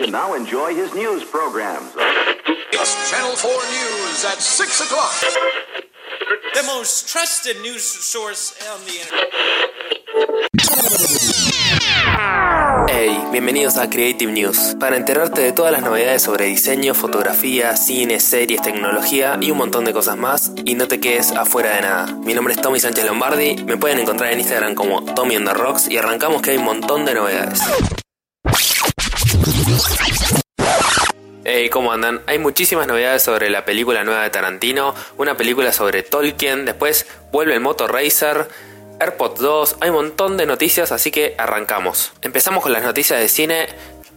Now enjoy his news programs. It's Channel 4 News at 6 o'clock. The most trusted news source on the internet. Hey, bienvenidos a Creative News, para enterarte de todas las novedades sobre diseño, fotografía, cine, series, tecnología y un montón de cosas más, y no te quedes afuera de nada. Mi nombre es Tommy Sánchez Lombardi, me pueden encontrar en Instagram como Tommy on the Rocks y arrancamos que hay un montón de novedades. ¿Cómo andan? Hay muchísimas novedades sobre la película nueva de Tarantino, una película sobre Tolkien, después vuelve el Motor Racer, AirPods 2, hay un montón de noticias, así que arrancamos. Empezamos con las noticias de cine.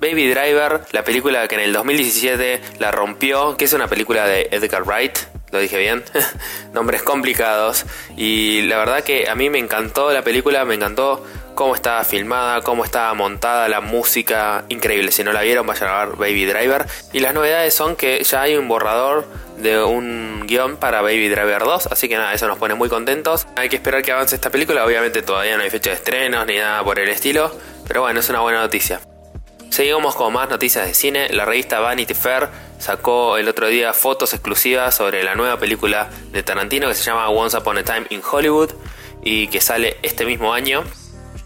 Baby Driver, la película que en el 2017 la rompió, que es una película de Edgar Wright, lo dije bien, nombres complicados. Y la verdad que a mí me encantó la película, me encantó cómo estaba filmada, cómo estaba montada, la música, increíble. Si no la vieron, vayan a ver Baby Driver. Y las novedades son que ya hay un borrador de un guion para Baby Driver 2, así que nada, eso nos pone muy contentos. Hay que esperar que avance esta película, obviamente todavía no hay fecha de estrenos ni nada por el estilo, pero bueno, es una buena noticia. Seguimos con más noticias de cine. La revista Vanity Fair sacó el otro día fotos exclusivas sobre la nueva película de Tarantino que se llama Once Upon a Time in Hollywood y que sale este mismo año.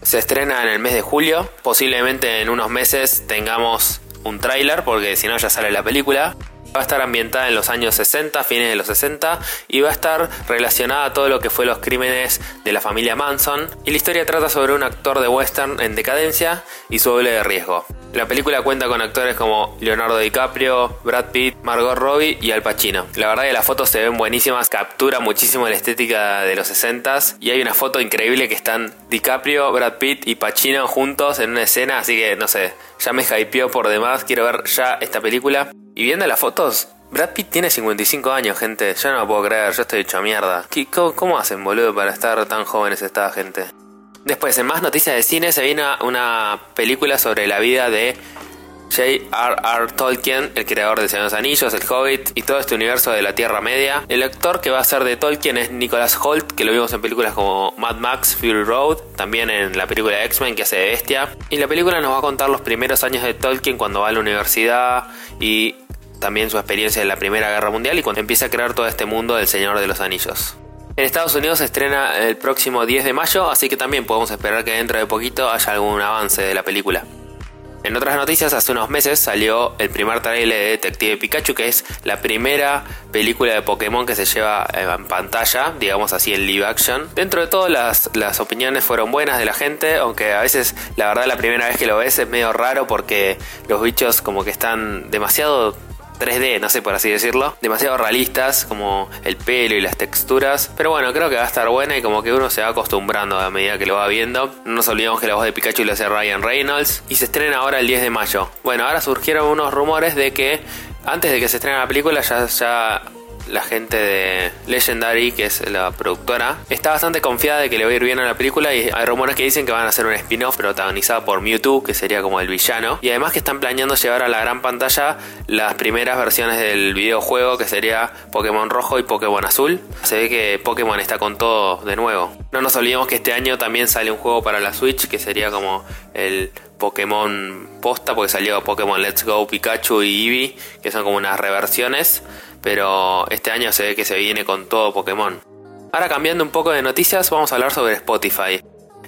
Se estrena en el mes de julio. Posiblemente en unos meses tengamos un tráiler porque si no ya sale la película. Va a estar ambientada en los años 60, fines de los 60, y va a estar relacionada a todo lo que fue los crímenes de la familia Manson. Y la historia trata sobre un actor de western en decadencia y su doble de riesgo. La película cuenta con actores como Leonardo DiCaprio, Brad Pitt, Margot Robbie y Al Pacino. La verdad que las fotos se ven buenísimas, captura muchísimo la estética de los 60s y hay una foto increíble que están DiCaprio, Brad Pitt y Pacino juntos en una escena, así que no sé, ya me hypeó por demás, quiero ver ya esta película. Y viendo las fotos, Brad Pitt tiene 55 años, gente. Yo no lo puedo creer, yo estoy hecho mierda. ¿Cómo, ¿Cómo, hacen, boludo, para estar tan jóvenes esta gente? Después, en más noticias de cine, se viene una película sobre la vida de J.R.R. Tolkien, el creador de Señor Anillos, El Hobbit y todo este universo de la Tierra Media. El actor que va a ser de Tolkien es Nicholas Holt, que lo vimos en películas como Mad Max, Fury Road, también en la película X-Men que hace de bestia. Y la película nos va a contar los primeros años de Tolkien cuando va a la universidad y también su experiencia en la Primera Guerra Mundial y cuando empieza a crear todo este mundo del Señor de los Anillos. En Estados Unidos se estrena el próximo 10 de mayo, así que también podemos esperar que dentro de poquito haya algún avance de la película. En otras noticias, hace unos meses salió el primer trailer de Detective Pikachu, que es la primera película de Pokémon que se lleva en pantalla, digamos así en live action. Dentro de todo, las, las opiniones fueron buenas de la gente, aunque a veces, la verdad, la primera vez que lo ves es medio raro porque los bichos como que están demasiado 3D, no sé por así decirlo, demasiado realistas como el pelo y las texturas, pero bueno, creo que va a estar buena y como que uno se va acostumbrando a medida que lo va viendo. No nos olvidemos que la voz de Pikachu lo hace Ryan Reynolds y se estrena ahora el 10 de mayo. Bueno, ahora surgieron unos rumores de que antes de que se estrene la película ya, ya la gente de Legendary, que es la productora, está bastante confiada de que le va a ir bien a la película y hay rumores que dicen que van a hacer un spin-off protagonizado por Mewtwo, que sería como el villano, y además que están planeando llevar a la gran pantalla las primeras versiones del videojuego, que sería Pokémon Rojo y Pokémon Azul. Se ve que Pokémon está con todo de nuevo. No nos olvidemos que este año también sale un juego para la Switch, que sería como el Pokémon posta, porque salió Pokémon Let's Go Pikachu y Eevee, que son como unas reversiones pero este año se ve que se viene con todo Pokémon. Ahora cambiando un poco de noticias, vamos a hablar sobre Spotify.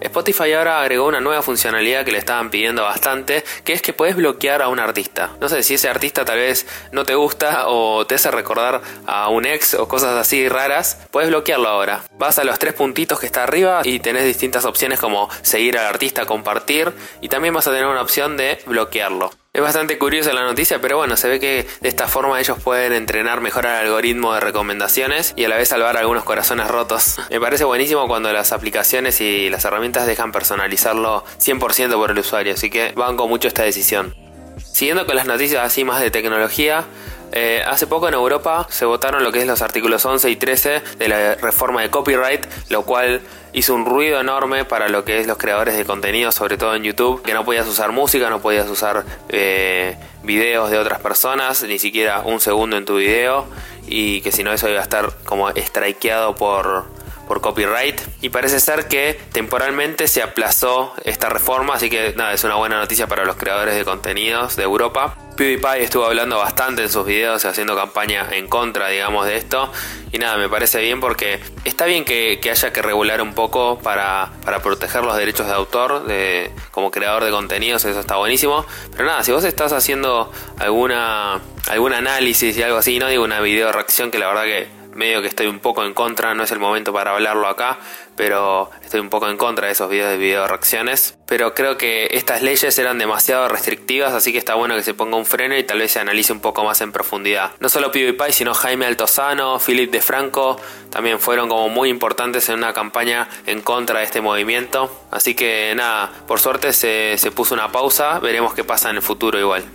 Spotify ahora agregó una nueva funcionalidad que le estaban pidiendo bastante, que es que puedes bloquear a un artista. No sé si ese artista tal vez no te gusta o te hace recordar a un ex o cosas así raras, puedes bloquearlo ahora. Vas a los tres puntitos que está arriba y tenés distintas opciones como seguir al artista, compartir y también vas a tener una opción de bloquearlo. Es bastante curiosa la noticia, pero bueno, se ve que de esta forma ellos pueden entrenar mejor al algoritmo de recomendaciones y a la vez salvar algunos corazones rotos. Me parece buenísimo cuando las aplicaciones y las herramientas dejan personalizarlo 100% por el usuario, así que banco mucho esta decisión. Siguiendo con las noticias así más de tecnología, eh, hace poco en Europa se votaron lo que es los artículos 11 y 13 de la reforma de copyright, lo cual hizo un ruido enorme para lo que es los creadores de contenido, sobre todo en YouTube, que no podías usar música, no podías usar eh, videos de otras personas, ni siquiera un segundo en tu video, y que si no eso iba a estar como strikeado por, por copyright y parece ser que temporalmente se aplazó esta reforma, así que nada, es una buena noticia para los creadores de contenidos de Europa. PewDiePie estuvo hablando bastante en sus videos haciendo campaña en contra, digamos, de esto. Y nada, me parece bien porque está bien que, haya que regular un poco para, para, proteger los derechos de autor de, como creador de contenidos, eso está buenísimo. Pero nada, si vos estás haciendo alguna algún análisis y algo así, no digo una video reacción que la verdad que medio que estoy un poco en contra, no es el momento para hablarlo acá, pero estoy un poco en contra de esos videos de video reacciones. Pero creo que estas leyes eran demasiado restrictivas, así que está bueno que se ponga un freno y tal vez se analice un poco más en profundidad. No solo PewDiePie, sino Jaime Altozano, Philip De Franco, también fueron como muy importantes en una campaña en contra de este movimiento. Así que nada, por suerte se, se puso una pausa, veremos qué pasa en el futuro igual.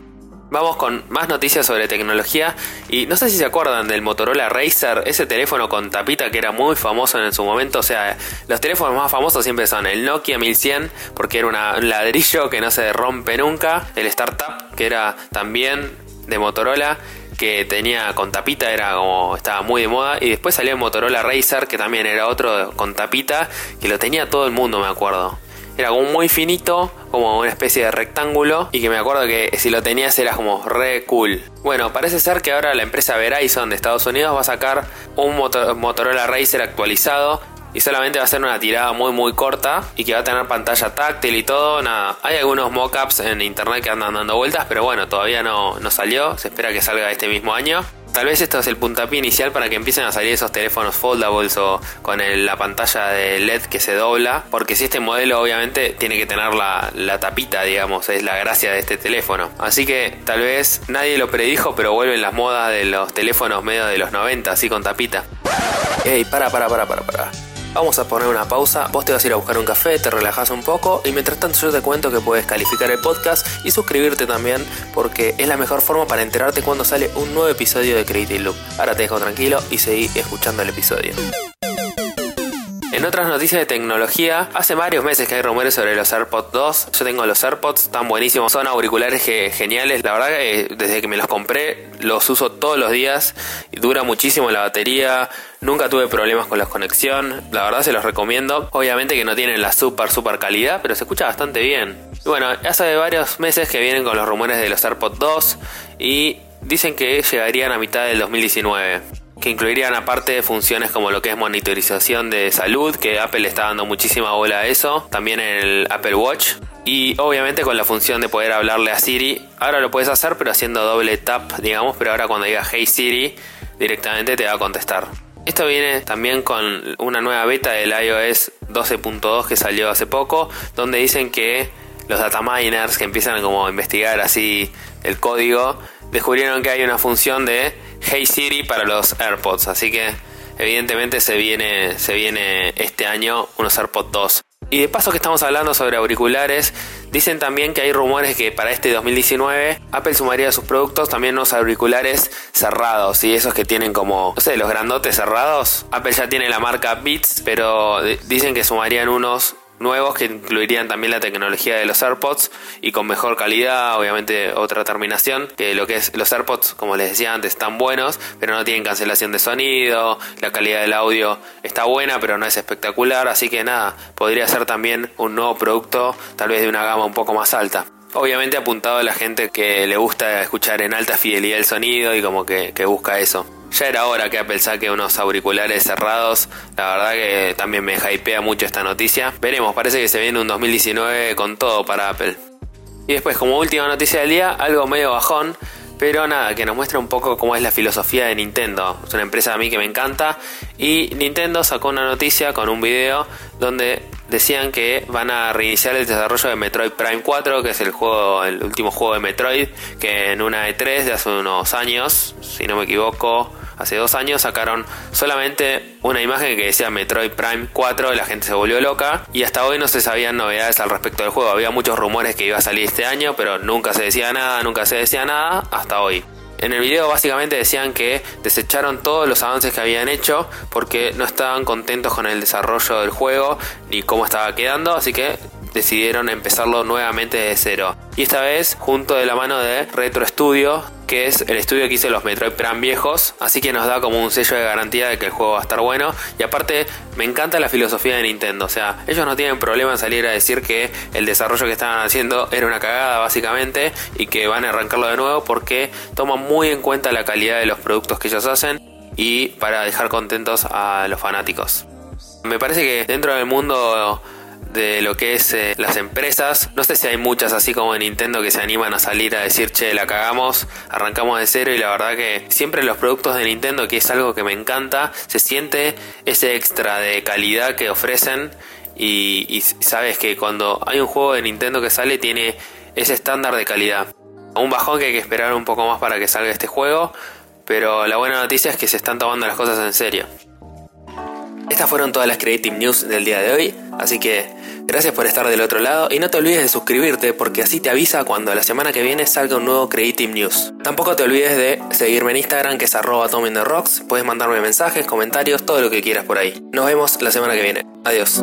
Vamos con más noticias sobre tecnología y no sé si se acuerdan del Motorola Racer, ese teléfono con tapita que era muy famoso en su momento, o sea, los teléfonos más famosos siempre son el Nokia 1100 porque era un ladrillo que no se rompe nunca, el Startup que era también de Motorola que tenía con tapita, era como estaba muy de moda y después salió el Motorola Racer que también era otro con tapita que lo tenía todo el mundo, me acuerdo. Era como muy finito, como una especie de rectángulo y que me acuerdo que si lo tenías era como re cool. Bueno, parece ser que ahora la empresa Verizon de Estados Unidos va a sacar un Motorola Racer actualizado y solamente va a ser una tirada muy muy corta y que va a tener pantalla táctil y todo. Nada, hay algunos mockups en internet que andan dando vueltas, pero bueno, todavía no, no salió. Se espera que salga este mismo año. Tal vez esto es el puntapié inicial para que empiecen a salir esos teléfonos foldables o con la pantalla de LED que se dobla. Porque si este modelo obviamente tiene que tener la, la, tapita, digamos, es la gracia de este teléfono. Así que tal vez nadie lo predijo, pero vuelven las modas de los teléfonos medio de los 90, así con tapita. Ey, para, para, para, para, para. Vamos a poner una pausa, vos te vas a ir a buscar un café, te relajas un poco y mientras tanto yo te cuento que puedes calificar el podcast y suscribirte también porque es la mejor forma para enterarte cuando sale un nuevo episodio de Creative Loop. Ahora te dejo tranquilo y seguí escuchando el episodio. En otras noticias de tecnología, hace varios meses que hay rumores sobre los AirPods 2. Yo tengo los AirPods, tan buenísimos, son auriculares geniales. La verdad que desde que me los compré los uso todos los días y dura muchísimo la batería. Nunca tuve problemas con la conexión. La verdad se los recomiendo. Obviamente que no tienen la super super calidad, pero se escucha bastante bien. Y bueno, hace varios meses que vienen con los rumores de los AirPods 2 y dicen que llegarían a mitad del 2019 que incluirían aparte funciones como lo que es monitorización de salud, que Apple está dando muchísima bola a eso, también en el Apple Watch. Y obviamente con la función de poder hablarle a Siri, ahora lo puedes hacer pero haciendo doble tap, digamos, pero ahora cuando diga Hey Siri, directamente te va a contestar. Esto viene también con una nueva beta del iOS 12.2 que salió hace poco, donde dicen que los data miners que empiezan como a investigar así el código, descubrieron que hay una función de Hey Siri para los AirPods, así que evidentemente se viene, se viene este año unos AirPods 2. Y de paso que estamos hablando sobre auriculares, dicen también que hay rumores que para este 2019 Apple sumaría a sus productos también unos auriculares cerrados y esos que tienen como, no sé, los grandotes cerrados. Apple ya tiene la marca Beats, pero dicen que sumarían unos nuevos que incluirían también la tecnología de los AirPods y con mejor calidad, obviamente otra terminación, que lo que es los AirPods, como les decía antes, están buenos, pero no tienen cancelación de sonido, la calidad del audio está buena, pero no es espectacular, así que nada, podría ser también un nuevo producto, tal vez de una gama un poco más alta. Obviamente apuntado a la gente que le gusta escuchar en alta fidelidad el sonido y como que, busca eso. Ya era hora que Apple saque unos auriculares cerrados. La verdad que también me hypea mucho esta noticia. Veremos, parece que se viene un 2019 con todo para Apple. Y después, como última noticia del día, algo medio bajón. Pero nada, que nos muestra un poco cómo es la filosofía de Nintendo. Es una empresa a mí que me encanta. Y Nintendo sacó una noticia con un video donde decían que van a reiniciar el desarrollo de Metroid Prime 4, que es el juego, el último juego de Metroid, que en una E3 de hace unos años, si no me equivoco, hace dos años sacaron solamente una imagen que decía Metroid Prime 4, la gente se volvió loca y hasta hoy no se sabían novedades al respecto del juego. Había muchos rumores que iba a salir este año, pero nunca se decía nada, nunca se decía nada hasta hoy. En el video básicamente decían que desecharon todos los avances que habían hecho porque no estaban contentos con el desarrollo del juego ni cómo estaba quedando, así que decidieron empezarlo nuevamente de cero. Y esta vez junto de la mano de Retro Studio, que es el estudio que hizo los Metroid Prime viejos, así que nos da como un sello de garantía de que el juego va a estar bueno. Y aparte, me encanta la filosofía de Nintendo, o sea, ellos no tienen problema en salir a decir que el desarrollo que estaban haciendo era una cagada básicamente y que van a arrancarlo de nuevo porque toman muy en cuenta la calidad de los productos que ellos hacen y para dejar contentos a los fanáticos. Me parece que dentro del mundo de lo que es eh, las empresas. No sé si hay muchas así como en Nintendo que se animan a salir a decir, che, la cagamos, arrancamos de cero y la verdad que siempre los productos de Nintendo, que es algo que me encanta, se siente ese extra de calidad que ofrecen y, sabes que cuando hay un juego de Nintendo que sale tiene ese estándar de calidad. Un bajón que hay que esperar un poco más para que salga este juego, pero la buena noticia es que se están tomando las cosas en serio. Estas fueron todas las Creative News del día de hoy, así que gracias por estar del otro lado y no te olvides de suscribirte porque así te avisa cuando la semana que viene salga un nuevo Creative News. Tampoco te olvides de seguirme en Instagram que es arroba rocks, puedes mandarme mensajes, comentarios, todo lo que quieras por ahí. Nos vemos la semana que viene. Adiós.